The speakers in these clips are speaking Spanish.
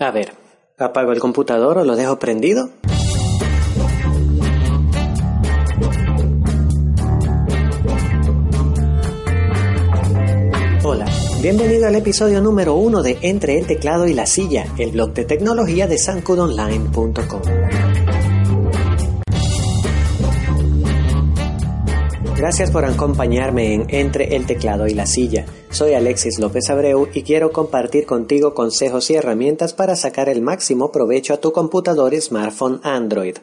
A ver, ¿apago el computador o lo dejo prendido? Hola, bienvenido al episodio número uno de Entre el teclado y la silla, el blog de tecnología de sancudonline.com. Gracias por acompañarme en Entre el teclado y la silla. Soy Alexis López Abreu y quiero compartir contigo consejos y herramientas para sacar el máximo provecho a tu computador y smartphone Android.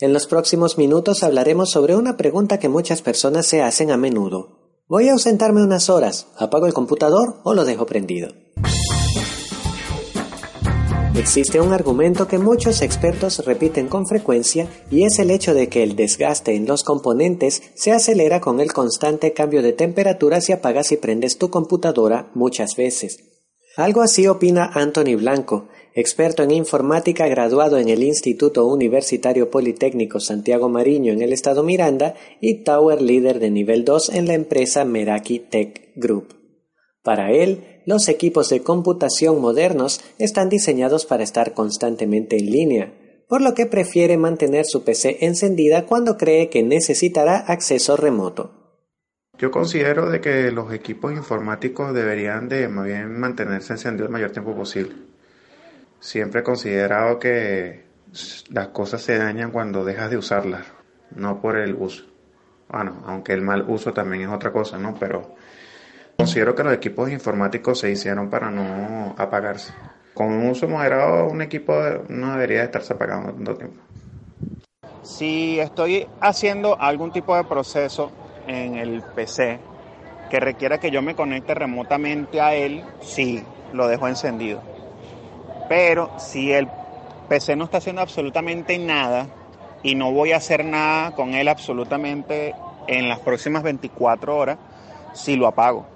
En los próximos minutos hablaremos sobre una pregunta que muchas personas se hacen a menudo. Voy a ausentarme unas horas, ¿apago el computador o lo dejo prendido? Existe un argumento que muchos expertos repiten con frecuencia y es el hecho de que el desgaste en los componentes se acelera con el constante cambio de temperatura si apagas y prendes tu computadora muchas veces. Algo así opina Anthony Blanco, experto en informática graduado en el Instituto Universitario Politécnico Santiago Mariño en el estado Miranda y Tower Leader de nivel 2 en la empresa Meraki Tech Group. Para él, los equipos de computación modernos están diseñados para estar constantemente en línea, por lo que prefiere mantener su PC encendida cuando cree que necesitará acceso remoto. Yo considero de que los equipos informáticos deberían de mantenerse encendidos el mayor tiempo posible. Siempre he considerado que las cosas se dañan cuando dejas de usarlas, no por el uso. Bueno, aunque el mal uso también es otra cosa, ¿no? Pero Considero que los equipos informáticos se hicieron para no apagarse. Con un uso moderado, un equipo no debería estarse apagando tanto tiempo. Si estoy haciendo algún tipo de proceso en el PC que requiera que yo me conecte remotamente a él, sí, lo dejo encendido. Pero si el PC no está haciendo absolutamente nada y no voy a hacer nada con él absolutamente en las próximas 24 horas, sí lo apago.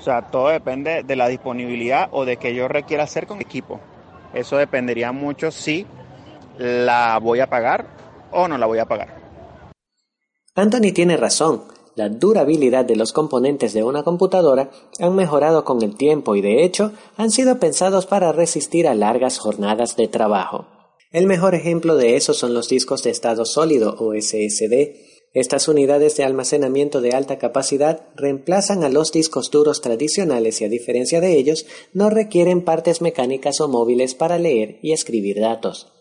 O sea, todo depende de la disponibilidad o de que yo requiera hacer con equipo. Eso dependería mucho si la voy a pagar o no la voy a pagar. Anthony tiene razón. La durabilidad de los componentes de una computadora han mejorado con el tiempo y de hecho han sido pensados para resistir a largas jornadas de trabajo. El mejor ejemplo de eso son los discos de estado sólido o SSD, estas unidades de almacenamiento de alta capacidad reemplazan a los discos duros tradicionales y a diferencia de ellos no requieren partes mecánicas o móviles para leer y escribir datos.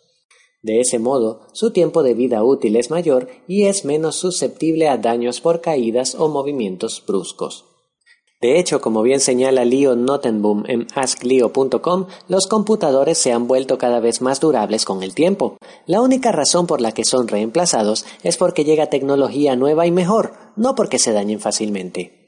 De ese modo, su tiempo de vida útil es mayor y es menos susceptible a daños por caídas o movimientos bruscos. De hecho, como bien señala Leo Nottenboom en AskLeo.com, los computadores se han vuelto cada vez más durables con el tiempo. La única razón por la que son reemplazados es porque llega tecnología nueva y mejor, no porque se dañen fácilmente.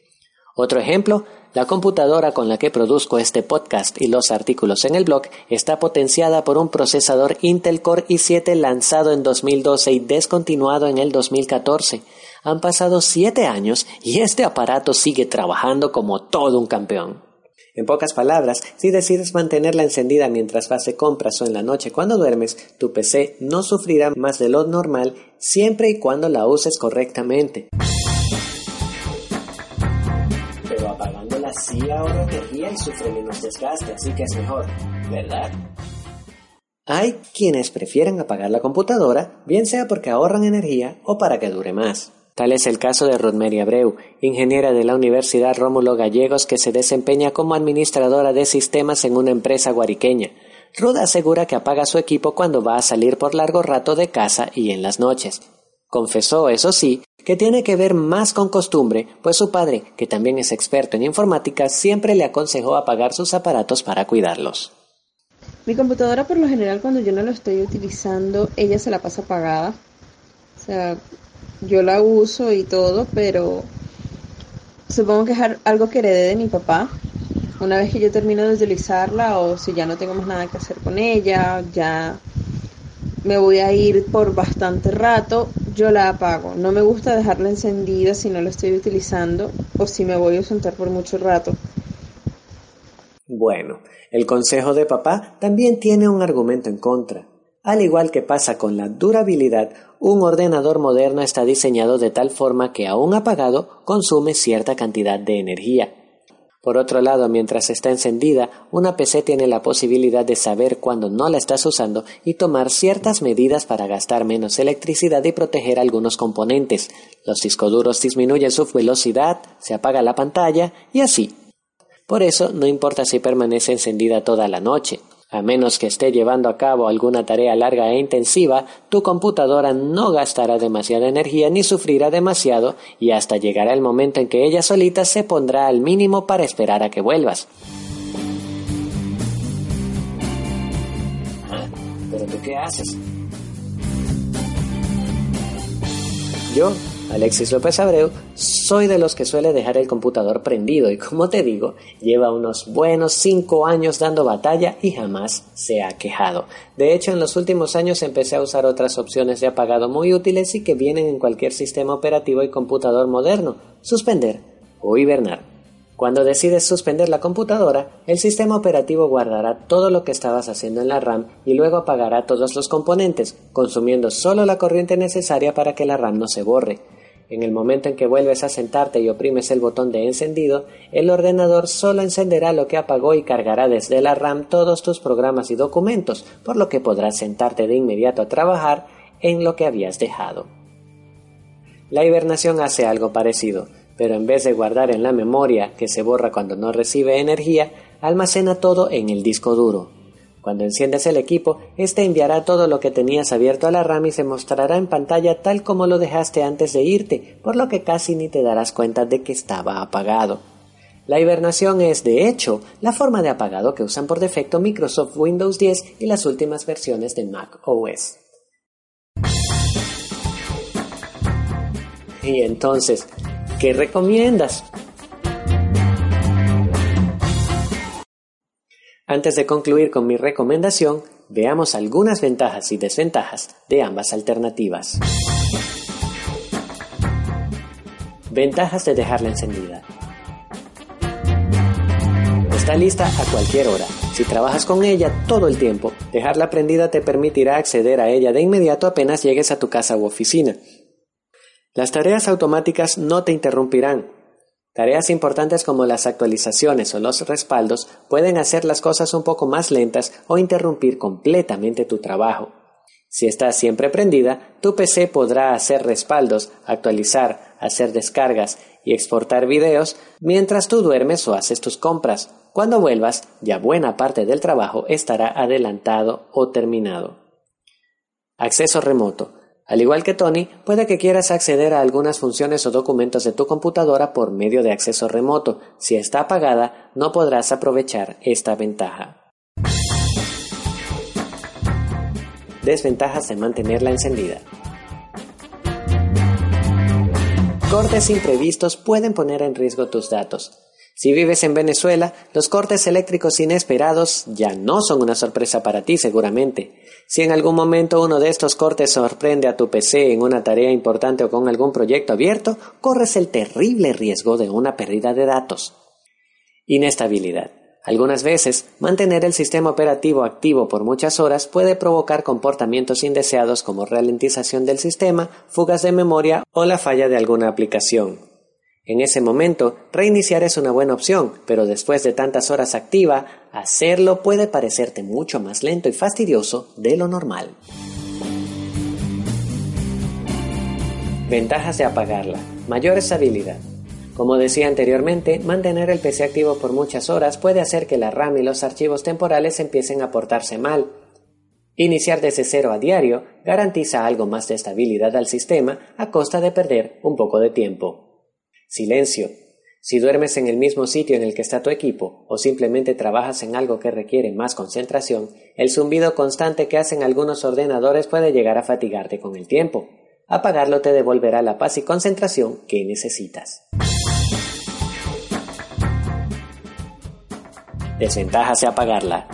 Otro ejemplo, la computadora con la que produzco este podcast y los artículos en el blog está potenciada por un procesador Intel Core i7 lanzado en 2012 y descontinuado en el 2014. Han pasado siete años y este aparato sigue trabajando como todo un campeón. En pocas palabras, si decides mantenerla encendida mientras vas de compras o en la noche cuando duermes, tu PC no sufrirá más de lo normal siempre y cuando la uses correctamente. Apagándola sí ahorra energía y sufre menos desgaste, así que es mejor, ¿verdad? Hay quienes prefieren apagar la computadora, bien sea porque ahorran energía o para que dure más. Tal es el caso de Rodmeri Abreu, ingeniera de la Universidad Rómulo Gallegos que se desempeña como administradora de sistemas en una empresa guariqueña. Rod asegura que apaga su equipo cuando va a salir por largo rato de casa y en las noches. Confesó, eso sí, que tiene que ver más con costumbre, pues su padre, que también es experto en informática, siempre le aconsejó apagar sus aparatos para cuidarlos. Mi computadora por lo general cuando yo no lo estoy utilizando, ella se la pasa apagada. O sea, yo la uso y todo, pero supongo que es algo que heredé de mi papá. Una vez que yo termino de utilizarla o si ya no tengo más nada que hacer con ella, ya me voy a ir por bastante rato, yo la apago. No me gusta dejarla encendida si no la estoy utilizando o si me voy a sentar por mucho rato. Bueno, el consejo de papá también tiene un argumento en contra. Al igual que pasa con la durabilidad, un ordenador moderno está diseñado de tal forma que aún apagado consume cierta cantidad de energía. Por otro lado, mientras está encendida, una PC tiene la posibilidad de saber cuándo no la estás usando y tomar ciertas medidas para gastar menos electricidad y proteger algunos componentes. Los discos duros disminuyen su velocidad, se apaga la pantalla y así. Por eso no importa si permanece encendida toda la noche. A menos que esté llevando a cabo alguna tarea larga e intensiva, tu computadora no gastará demasiada energía ni sufrirá demasiado y hasta llegará el momento en que ella solita se pondrá al mínimo para esperar a que vuelvas. ¿Pero tú qué haces? Yo Alexis López Abreu, soy de los que suele dejar el computador prendido y como te digo, lleva unos buenos cinco años dando batalla y jamás se ha quejado. De hecho, en los últimos años empecé a usar otras opciones de apagado muy útiles y que vienen en cualquier sistema operativo y computador moderno, suspender o hibernar. Cuando decides suspender la computadora, el sistema operativo guardará todo lo que estabas haciendo en la RAM y luego apagará todos los componentes, consumiendo solo la corriente necesaria para que la RAM no se borre. En el momento en que vuelves a sentarte y oprimes el botón de encendido, el ordenador solo encenderá lo que apagó y cargará desde la RAM todos tus programas y documentos, por lo que podrás sentarte de inmediato a trabajar en lo que habías dejado. La hibernación hace algo parecido, pero en vez de guardar en la memoria, que se borra cuando no recibe energía, almacena todo en el disco duro. Cuando enciendes el equipo, este enviará todo lo que tenías abierto a la RAM y se mostrará en pantalla tal como lo dejaste antes de irte, por lo que casi ni te darás cuenta de que estaba apagado. La hibernación es, de hecho, la forma de apagado que usan por defecto Microsoft Windows 10 y las últimas versiones de Mac OS. Y entonces, ¿qué recomiendas? Antes de concluir con mi recomendación, veamos algunas ventajas y desventajas de ambas alternativas. Ventajas de dejarla encendida. Está lista a cualquier hora. Si trabajas con ella todo el tiempo, dejarla prendida te permitirá acceder a ella de inmediato apenas llegues a tu casa u oficina. Las tareas automáticas no te interrumpirán, Tareas importantes como las actualizaciones o los respaldos pueden hacer las cosas un poco más lentas o interrumpir completamente tu trabajo. Si estás siempre prendida, tu PC podrá hacer respaldos, actualizar, hacer descargas y exportar videos mientras tú duermes o haces tus compras. Cuando vuelvas, ya buena parte del trabajo estará adelantado o terminado. Acceso remoto. Al igual que Tony, puede que quieras acceder a algunas funciones o documentos de tu computadora por medio de acceso remoto. Si está apagada, no podrás aprovechar esta ventaja. Desventajas de mantenerla encendida. Cortes imprevistos pueden poner en riesgo tus datos. Si vives en Venezuela, los cortes eléctricos inesperados ya no son una sorpresa para ti seguramente. Si en algún momento uno de estos cortes sorprende a tu PC en una tarea importante o con algún proyecto abierto, corres el terrible riesgo de una pérdida de datos. Inestabilidad. Algunas veces, mantener el sistema operativo activo por muchas horas puede provocar comportamientos indeseados como ralentización del sistema, fugas de memoria o la falla de alguna aplicación. En ese momento, reiniciar es una buena opción, pero después de tantas horas activa, hacerlo puede parecerte mucho más lento y fastidioso de lo normal. Ventajas de apagarla. Mayor estabilidad. Como decía anteriormente, mantener el PC activo por muchas horas puede hacer que la RAM y los archivos temporales empiecen a portarse mal. Iniciar desde cero a diario garantiza algo más de estabilidad al sistema a costa de perder un poco de tiempo. Silencio. Si duermes en el mismo sitio en el que está tu equipo o simplemente trabajas en algo que requiere más concentración, el zumbido constante que hacen algunos ordenadores puede llegar a fatigarte con el tiempo. Apagarlo te devolverá la paz y concentración que necesitas. Desventajas de apagarla.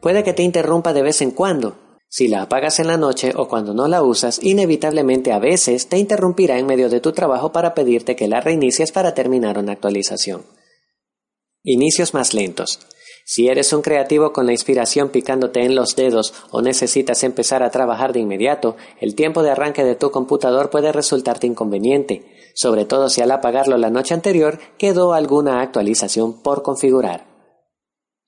Puede que te interrumpa de vez en cuando, si la apagas en la noche o cuando no la usas, inevitablemente a veces te interrumpirá en medio de tu trabajo para pedirte que la reinicies para terminar una actualización. Inicios más lentos. Si eres un creativo con la inspiración picándote en los dedos o necesitas empezar a trabajar de inmediato, el tiempo de arranque de tu computador puede resultarte inconveniente, sobre todo si al apagarlo la noche anterior quedó alguna actualización por configurar.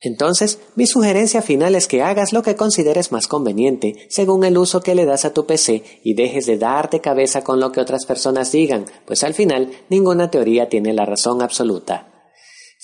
Entonces, mi sugerencia final es que hagas lo que consideres más conveniente según el uso que le das a tu PC y dejes de darte cabeza con lo que otras personas digan, pues al final ninguna teoría tiene la razón absoluta.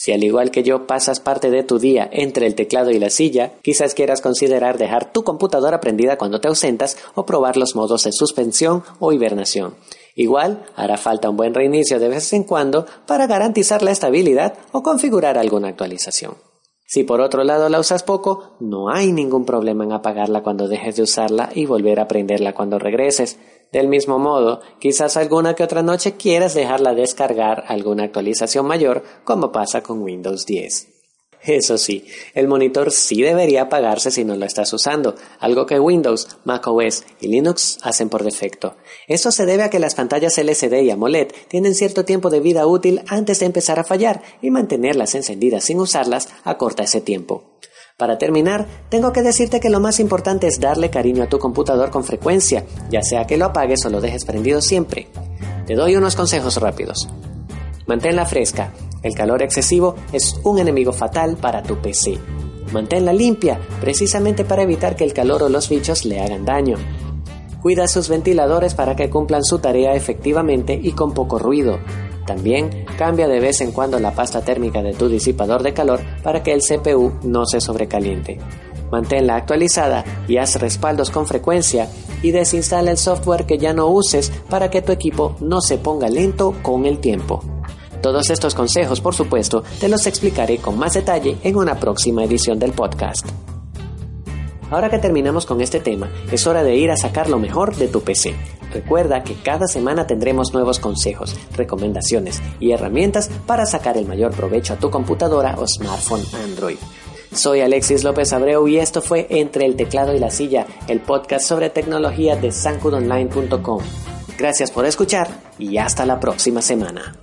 Si al igual que yo pasas parte de tu día entre el teclado y la silla, quizás quieras considerar dejar tu computadora prendida cuando te ausentas o probar los modos de suspensión o hibernación. Igual, hará falta un buen reinicio de vez en cuando para garantizar la estabilidad o configurar alguna actualización. Si por otro lado la usas poco, no hay ningún problema en apagarla cuando dejes de usarla y volver a prenderla cuando regreses. Del mismo modo, quizás alguna que otra noche quieras dejarla descargar alguna actualización mayor, como pasa con Windows 10. Eso sí, el monitor sí debería apagarse si no lo estás usando, algo que Windows, macOS y Linux hacen por defecto. Eso se debe a que las pantallas LCD y AMOLED tienen cierto tiempo de vida útil antes de empezar a fallar y mantenerlas encendidas sin usarlas acorta ese tiempo. Para terminar, tengo que decirte que lo más importante es darle cariño a tu computador con frecuencia, ya sea que lo apagues o lo dejes prendido siempre. Te doy unos consejos rápidos. Manténla fresca. El calor excesivo es un enemigo fatal para tu PC. Manténla limpia, precisamente para evitar que el calor o los bichos le hagan daño. Cuida sus ventiladores para que cumplan su tarea efectivamente y con poco ruido. También cambia de vez en cuando la pasta térmica de tu disipador de calor para que el CPU no se sobrecaliente. Manténla actualizada y haz respaldos con frecuencia y desinstala el software que ya no uses para que tu equipo no se ponga lento con el tiempo. Todos estos consejos, por supuesto, te los explicaré con más detalle en una próxima edición del podcast. Ahora que terminamos con este tema, es hora de ir a sacar lo mejor de tu PC. Recuerda que cada semana tendremos nuevos consejos, recomendaciones y herramientas para sacar el mayor provecho a tu computadora o smartphone Android. Soy Alexis López Abreu y esto fue Entre el teclado y la silla, el podcast sobre tecnología de sancudonline.com. Gracias por escuchar y hasta la próxima semana.